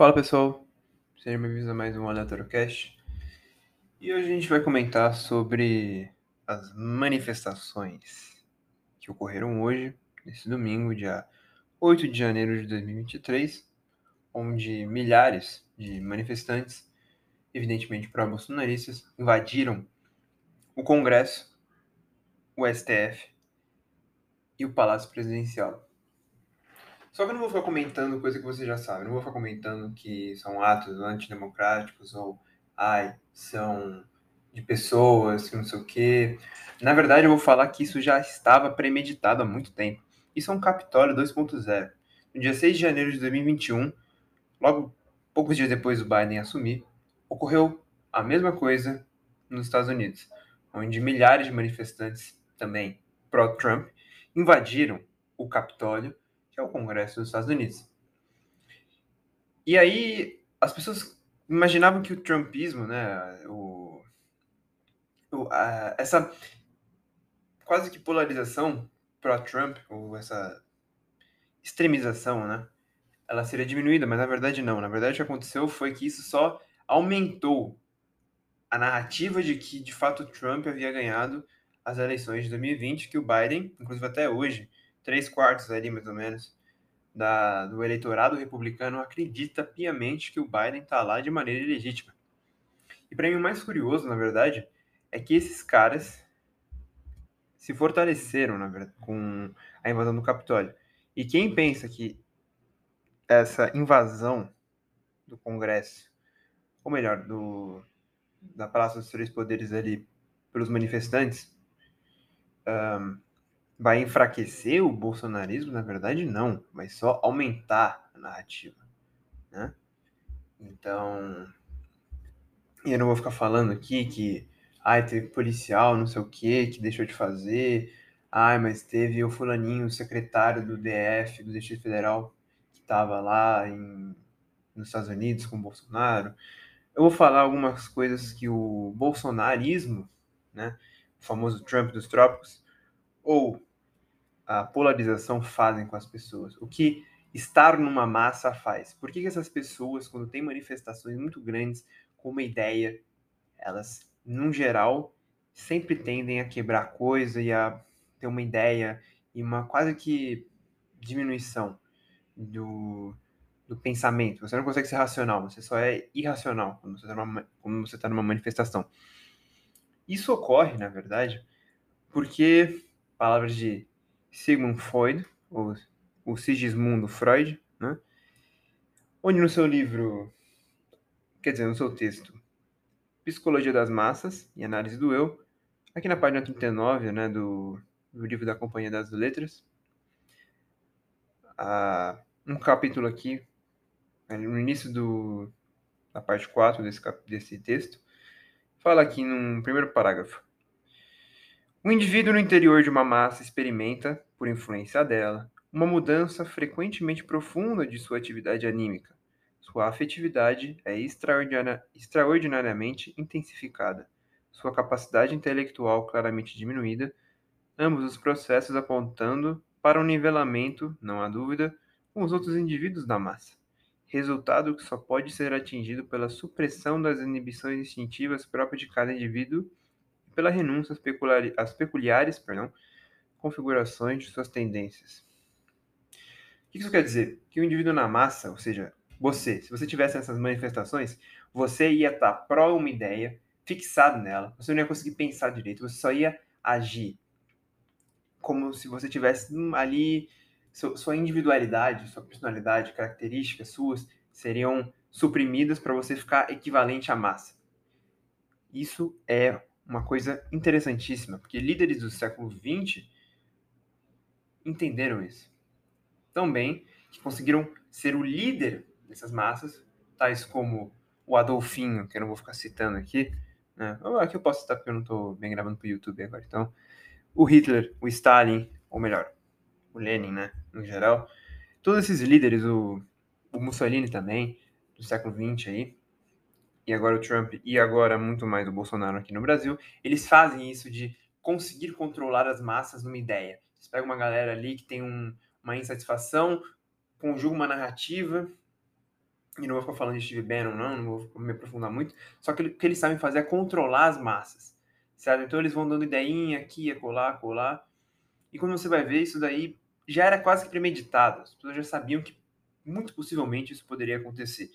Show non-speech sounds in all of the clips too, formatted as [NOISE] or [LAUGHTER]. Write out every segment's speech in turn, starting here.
Fala pessoal, sejam bem-vindos a mais um Aleatório. E hoje a gente vai comentar sobre as manifestações que ocorreram hoje, nesse domingo, dia 8 de janeiro de 2023, onde milhares de manifestantes, evidentemente pró-bolsonaristas, invadiram o Congresso, o STF e o Palácio Presidencial. Só que eu não vou ficar comentando coisa que você já sabe. não vou ficar comentando que são atos antidemocráticos ou, ai, são de pessoas que não sei o quê. Na verdade, eu vou falar que isso já estava premeditado há muito tempo. Isso é um Capitólio 2.0. No dia 6 de janeiro de 2021, logo poucos dias depois do Biden assumir, ocorreu a mesma coisa nos Estados Unidos, onde milhares de manifestantes, também pró-Trump, invadiram o Capitólio é o Congresso dos Estados Unidos. E aí as pessoas imaginavam que o trumpismo, né, o, o a, essa quase que polarização pró-Trump, ou essa extremização, né, ela seria diminuída, mas na verdade não. Na verdade o que aconteceu foi que isso só aumentou a narrativa de que de fato Trump havia ganhado as eleições de 2020, que o Biden, inclusive até hoje, três quartos ali, mais ou menos, da, do eleitorado republicano acredita piamente que o Biden está lá de maneira ilegítima. E para mim o mais curioso, na verdade, é que esses caras se fortaleceram, na verdade, com a invasão do Capitólio. E quem pensa que essa invasão do Congresso, ou melhor, do, da Praça dos Três Poderes ali pelos manifestantes, um, vai enfraquecer o bolsonarismo? Na verdade, não. Vai só aumentar a narrativa. Né? Então, eu não vou ficar falando aqui que ai, teve policial, não sei o que, que deixou de fazer. Ai, mas teve o fulaninho, o secretário do DF, do Distrito Federal, que estava lá em, nos Estados Unidos com o Bolsonaro. Eu vou falar algumas coisas que o bolsonarismo, né, o famoso Trump dos trópicos, ou a polarização fazem com as pessoas, o que estar numa massa faz. Por que, que essas pessoas, quando tem manifestações muito grandes com uma ideia, elas, no geral, sempre tendem a quebrar coisa e a ter uma ideia e uma quase que diminuição do, do pensamento. Você não consegue ser racional, você só é irracional quando você está numa, tá numa manifestação. Isso ocorre, na verdade, porque palavras de Sigmund Freud, ou o Sigismundo Freud, né? onde no seu livro, quer dizer, no seu texto, Psicologia das Massas e Análise do Eu, aqui na página 39 né, do, do livro da Companhia das Letras, ah, um capítulo aqui, no início do, da parte 4 desse, desse texto, fala aqui num primeiro parágrafo. O indivíduo no interior de uma massa experimenta, por influência dela, uma mudança frequentemente profunda de sua atividade anímica. Sua afetividade é extraordinariamente intensificada, sua capacidade intelectual claramente diminuída, ambos os processos apontando para um nivelamento, não há dúvida, com os outros indivíduos da massa. Resultado que só pode ser atingido pela supressão das inibições instintivas próprias de cada indivíduo pela renúncia às, peculiares, às peculiares perdão, configurações de suas tendências. O que isso quer dizer? Que o indivíduo na massa, ou seja, você, se você tivesse essas manifestações, você ia estar pró uma ideia, fixado nela, você não ia conseguir pensar direito, você só ia agir como se você tivesse ali sua individualidade, sua personalidade, características suas seriam suprimidas para você ficar equivalente à massa. Isso é uma coisa interessantíssima, porque líderes do século XX entenderam isso. Tão bem que conseguiram ser o líder dessas massas, tais como o Adolfinho, que eu não vou ficar citando aqui, né? aqui eu posso citar porque eu não estou bem gravando para o YouTube agora, então, o Hitler, o Stalin, ou melhor, o Lenin, né, no geral, todos esses líderes, o, o Mussolini também, do século XX aí, e agora o Trump e agora muito mais o Bolsonaro aqui no Brasil, eles fazem isso de conseguir controlar as massas numa ideia. Eles pegam uma galera ali que tem um, uma insatisfação, conjugam uma narrativa e não vou ficar falando de Steve Bannon, não, não vou me aprofundar muito, só que o que eles sabem fazer é controlar as massas, certo? Então eles vão dando ideinha aqui, colar, colar, e quando você vai ver, isso daí já era quase que premeditado, as pessoas já sabiam que muito possivelmente isso poderia acontecer.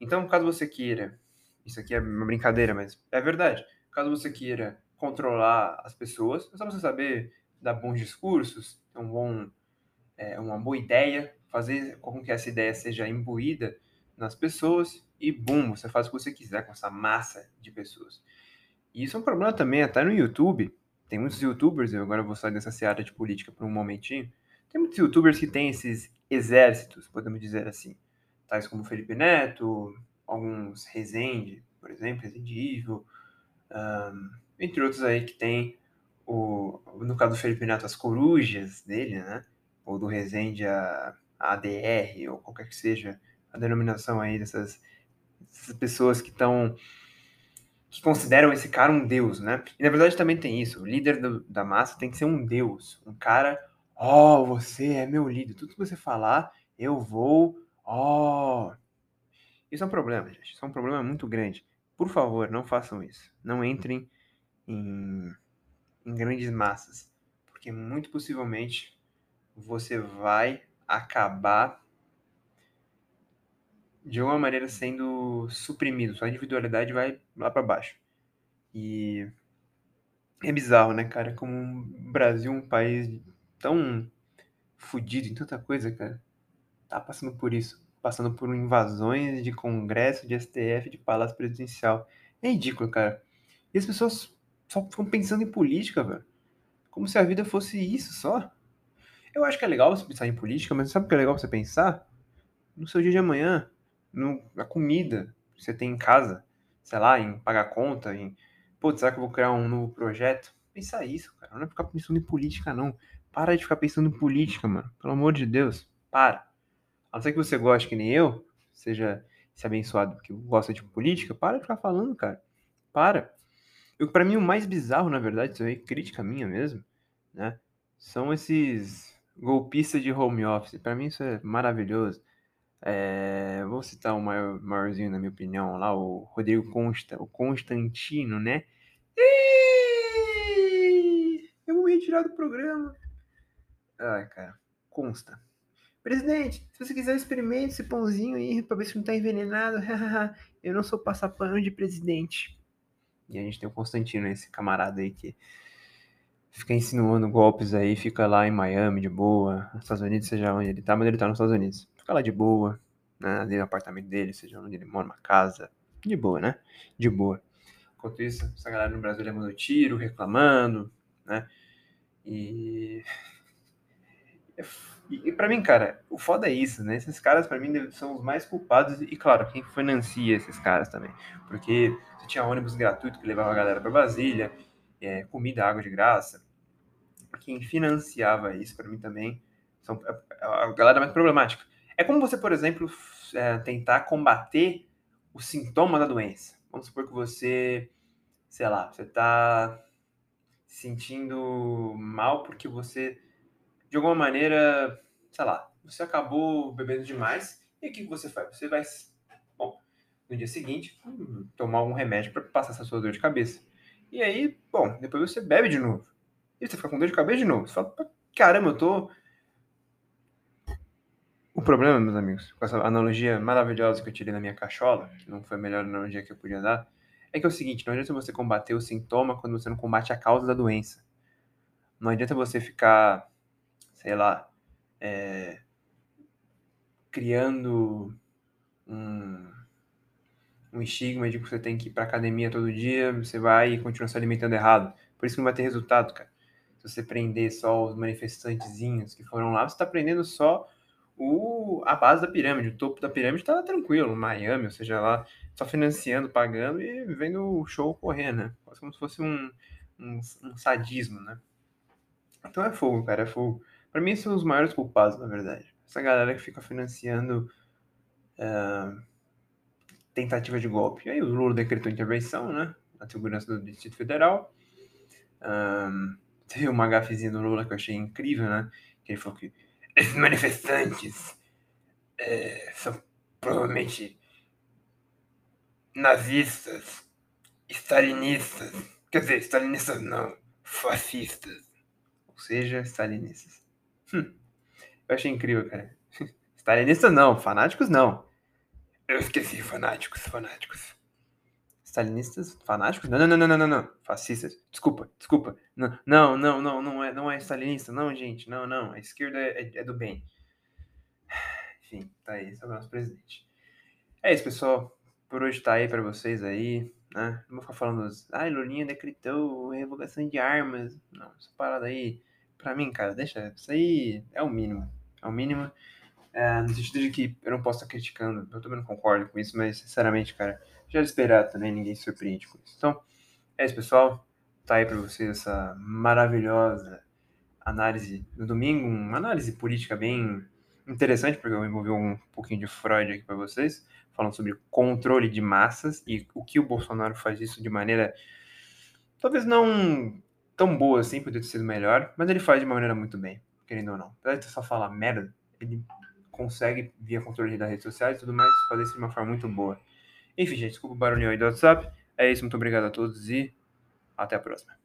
Então, caso você queira, isso aqui é uma brincadeira, mas é verdade, caso você queira controlar as pessoas, é só você saber dar bons discursos, ter um bom, é, uma boa ideia, fazer com que essa ideia seja imbuída nas pessoas e, bum, você faz o que você quiser com essa massa de pessoas. E isso é um problema também, até no YouTube. Tem muitos youtubers, eu agora vou sair dessa seara de política por um momentinho. Tem muitos youtubers que têm esses exércitos, podemos dizer assim. Tais como Felipe Neto, alguns Resende, por exemplo, Resende Evil, um, entre outros aí que tem, o, no caso do Felipe Neto, as corujas dele, né? Ou do Resende a, a ADR, ou qualquer que seja a denominação aí dessas, dessas pessoas que estão que consideram esse cara um deus, né? E na verdade também tem isso. O líder do, da massa tem que ser um deus, um cara, oh, você é meu líder. Tudo que você falar, eu vou. Oh. Isso é um problema, gente. Isso é um problema muito grande. Por favor, não façam isso. Não entrem em, em grandes massas, porque muito possivelmente você vai acabar de alguma maneira sendo suprimido, sua individualidade vai lá para baixo. E é bizarro, né, cara? Como o Brasil, um país tão fodido em tanta coisa, cara, tá passando por isso. Passando por invasões de congresso, de STF, de palácio presidencial. É ridículo, cara. E as pessoas só ficam pensando em política, velho. Como se a vida fosse isso só. Eu acho que é legal você pensar em política, mas sabe o que é legal você pensar? No seu dia de amanhã, no, na comida que você tem em casa, sei lá, em pagar conta, em. Putz, será que eu vou criar um novo projeto? Pensar isso, cara. Não é ficar pensando em política, não. Para de ficar pensando em política, mano. Pelo amor de Deus. Para. A não ser que você goste que nem eu, seja esse abençoado que gosta de política, para de ficar falando, cara. Para. Eu, mim, o mais bizarro, na verdade, isso aí, crítica minha mesmo, né? São esses golpistas de home office. Para mim, isso é maravilhoso. É, vou citar o maior, maiorzinho, na minha opinião, lá, o Rodrigo Consta, o Constantino, né? eu vou me retirar do programa. Ai, cara, consta. Presidente, se você quiser, experimente esse pãozinho aí pra ver se não tá envenenado. [LAUGHS] eu não sou passapano de presidente. E a gente tem o Constantino, esse camarada aí que fica insinuando golpes aí, fica lá em Miami de boa, nos Estados Unidos, seja onde ele tá, mas ele tá nos Estados Unidos fica lá de boa, né? Ali no apartamento dele, seja onde ele mora, uma casa. De boa, né? De boa. Enquanto isso, essa galera no Brasil levando tiro, reclamando, né? E. E, e para mim, cara, o foda é isso, né? Esses caras, para mim, são os mais culpados. E, claro, quem financia esses caras também. Porque você tinha ônibus gratuito que levava a galera para Brasília, é, comida, água de graça. Quem financiava isso, para mim, também, são a, a galera mais problemática. É como você, por exemplo, é, tentar combater o sintoma da doença. Vamos supor que você, sei lá, você está se sentindo mal porque você, de alguma maneira, sei lá, você acabou bebendo demais. E o que você faz? Você vai, bom, no dia seguinte, tomar algum remédio para passar essa sua dor de cabeça. E aí, bom, depois você bebe de novo. E você fica com dor de cabeça de novo. Você fala, caramba, eu tô o problema, meus amigos, com essa analogia maravilhosa que eu tirei na minha cachola, que não foi a melhor analogia que eu podia dar, é que é o seguinte: não adianta você combater o sintoma quando você não combate a causa da doença. Não adianta você ficar, sei lá, é, criando um, um estigma de que você tem que ir pra academia todo dia, você vai e continua se alimentando errado. Por isso que não vai ter resultado, cara. Se você prender só os manifestantezinhos que foram lá, você está prendendo só o, a base da pirâmide, o topo da pirâmide tá tranquilo, Miami, ou seja lá, só financiando, pagando e vendo o show correr, né? Quase como se fosse um, um, um, sadismo, né? Então é fogo, cara, é fogo. Pra mim, são os maiores culpados, na verdade. Essa galera que fica financiando uh, tentativa de golpe. E aí o Lula decretou intervenção, né? Na segurança do Distrito Federal. Um, teve uma gafezinha do Lula que eu achei incrível, né? Que ele falou que esses manifestantes é, são provavelmente nazistas, stalinistas, quer dizer, stalinistas não, fascistas, ou seja, stalinistas. Hum, eu achei incrível, cara. [LAUGHS] Stalinistas não, fanáticos não. Eu esqueci, fanáticos, fanáticos. Stalinistas, fanáticos? Não, não, não, não, não, não, Fascistas. Desculpa, desculpa. Não, não, não, não, não é, não é stalinista, não, gente. Não, não. A esquerda é, é do bem. [SIGHS] Enfim, tá aí, esse é o nosso presidente. É isso, pessoal. Por hoje tá aí para vocês aí, né? Não vou ficar falando, ai, ah, Lulinha decretou revogação de armas. Não, essa parada aí, pra mim, cara, deixa, isso aí é o mínimo. É o mínimo. É, no sentido de que eu não posso estar criticando, eu também não concordo com isso, mas sinceramente, cara, já era esperado também, ninguém se surpreende com isso. Então, é isso, pessoal. Tá aí para vocês essa maravilhosa análise no domingo, uma análise política bem interessante, porque eu envolvi um pouquinho de Freud aqui para vocês, falando sobre controle de massas e o que o Bolsonaro faz isso de maneira talvez não tão boa assim, poderia ter sido melhor, mas ele faz de uma maneira muito bem, querendo ou não. Apesar de só falar merda, ele consegue, via controle das redes sociais e tudo mais, fazer isso de uma forma muito boa. Enfim, gente, desculpa o barulhinho aí do WhatsApp. É isso, muito obrigado a todos e até a próxima.